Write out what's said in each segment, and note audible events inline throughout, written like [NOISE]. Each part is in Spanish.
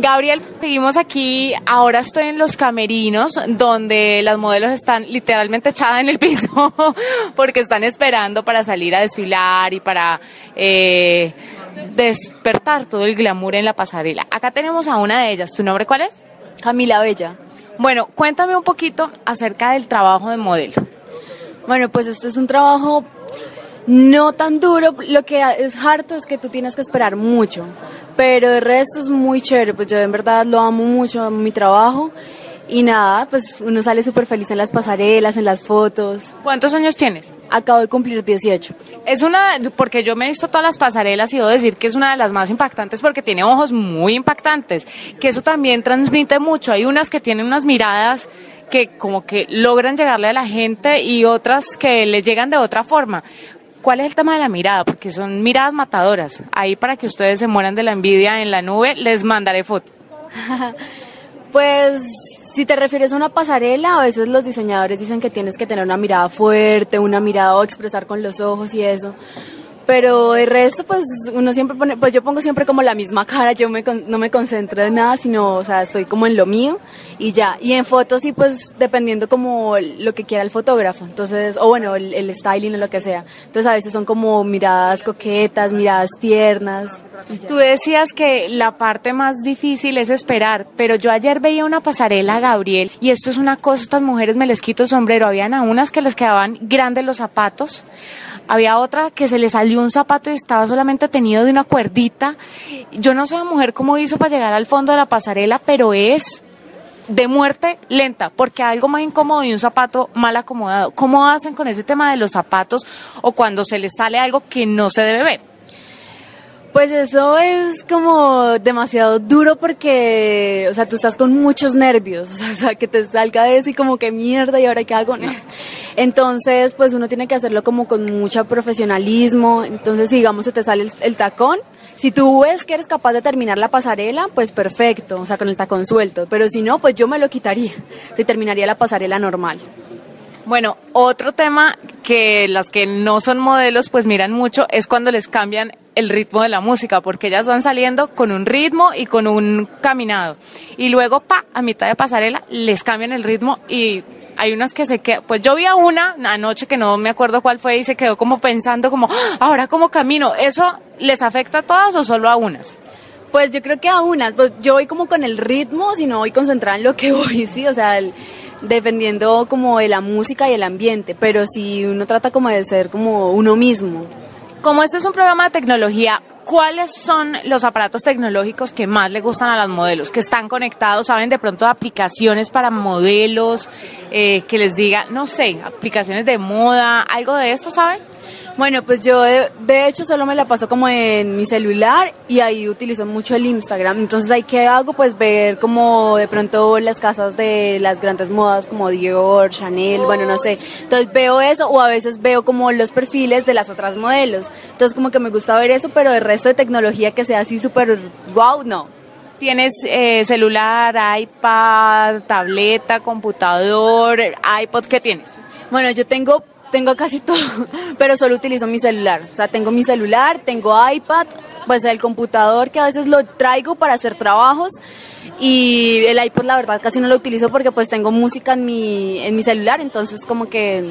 Gabriel, seguimos aquí. Ahora estoy en los camerinos donde las modelos están literalmente echadas en el piso [LAUGHS] porque están esperando para salir a desfilar y para eh, despertar todo el glamour en la pasarela. Acá tenemos a una de ellas. ¿Tu nombre cuál es? Camila Bella. Bueno, cuéntame un poquito acerca del trabajo de modelo. Bueno, pues este es un trabajo no tan duro, lo que es harto es que tú tienes que esperar mucho, pero el resto es muy chévere, pues yo en verdad lo amo mucho, amo mi trabajo y nada, pues uno sale súper feliz en las pasarelas, en las fotos. ¿Cuántos años tienes? Acabo de cumplir 18. Es una, porque yo me he visto todas las pasarelas y debo decir que es una de las más impactantes porque tiene ojos muy impactantes, que eso también transmite mucho. Hay unas que tienen unas miradas que como que logran llegarle a la gente y otras que le llegan de otra forma. ¿Cuál es el tema de la mirada? Porque son miradas matadoras. Ahí para que ustedes se mueran de la envidia en la nube, les mandaré foto. [LAUGHS] pues si te refieres a una pasarela, a veces los diseñadores dicen que tienes que tener una mirada fuerte, una mirada expresar con los ojos y eso pero el resto pues uno siempre pone, pues yo pongo siempre como la misma cara, yo me, no me concentro en nada, sino, o sea, estoy como en lo mío y ya. Y en fotos sí pues dependiendo como lo que quiera el fotógrafo, entonces, o bueno, el, styling o lo que sea. Entonces a veces son como miradas coquetas, miradas tiernas. Tú decías que la parte más difícil es esperar, pero yo ayer veía una pasarela, Gabriel, y esto es una cosa, estas mujeres me les quito el sombrero, habían a unas que les quedaban grandes los zapatos, había otra que se le salió un zapato y estaba solamente tenido de una cuerdita. Yo no sé la mujer cómo hizo para llegar al fondo de la pasarela, pero es de muerte lenta, porque algo más incómodo y un zapato mal acomodado. ¿Cómo hacen con ese tema de los zapatos o cuando se les sale algo que no se debe ver? Pues eso es como demasiado duro porque, o sea, tú estás con muchos nervios, [LAUGHS] o sea, que te salga eso y como que mierda y ahora qué hago, no. [LAUGHS] Entonces, pues uno tiene que hacerlo como con mucho profesionalismo, entonces si digamos se te sale el, tacón, si tú ves que eres capaz de terminar la pasarela, pues perfecto, o sea, con el tacón suelto, pero si no, pues yo me lo quitaría, se terminaría la pasarela normal. Bueno, otro tema que las que no son modelos pues miran mucho es cuando les cambian el ritmo de la música, porque ellas van saliendo con un ritmo y con un caminado. Y luego, pa, a mitad de pasarela, les cambian el ritmo y hay unas que se quedan, pues yo vi a una anoche que no me acuerdo cuál fue y se quedó como pensando como, ah, ahora cómo camino, ¿eso les afecta a todas o solo a unas? Pues yo creo que a unas, pues yo voy como con el ritmo, si no voy concentrada en lo que [LAUGHS] voy, sí, o sea, dependiendo como de la música y el ambiente, pero si uno trata como de ser como uno mismo. Como este es un programa de tecnología, ¿cuáles son los aparatos tecnológicos que más le gustan a los modelos? Que están conectados, ¿saben de pronto aplicaciones para modelos? Eh, que les diga, no sé, aplicaciones de moda, algo de esto, ¿saben? Bueno, pues yo de, hecho solo me la paso como en mi celular y ahí utilizo mucho el Instagram. Entonces ahí que hago pues ver como de pronto las casas de las grandes modas como Dior, Chanel, bueno, no sé. Entonces veo eso o a veces veo como los perfiles de las otras modelos. Entonces como que me gusta ver eso, pero el resto de tecnología que sea así súper wow, no. ¿Tienes eh, celular, iPad, tableta, computador, iPod? ¿Qué tienes? Bueno, yo tengo tengo casi todo, [LAUGHS] pero solo utilizo mi celular. O sea, tengo mi celular, tengo iPad, pues el computador que a veces lo traigo para hacer trabajos y el iPod la verdad casi no lo utilizo porque pues tengo música en mi, en mi celular, entonces como que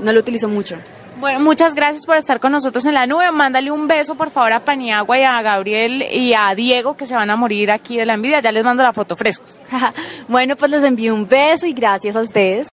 no lo utilizo mucho. Bueno, muchas gracias por estar con nosotros en la nube. Mándale un beso, por favor, a Paniagua y a Gabriel y a Diego, que se van a morir aquí de la envidia. Ya les mando la foto frescos. [LAUGHS] bueno, pues les envío un beso y gracias a ustedes.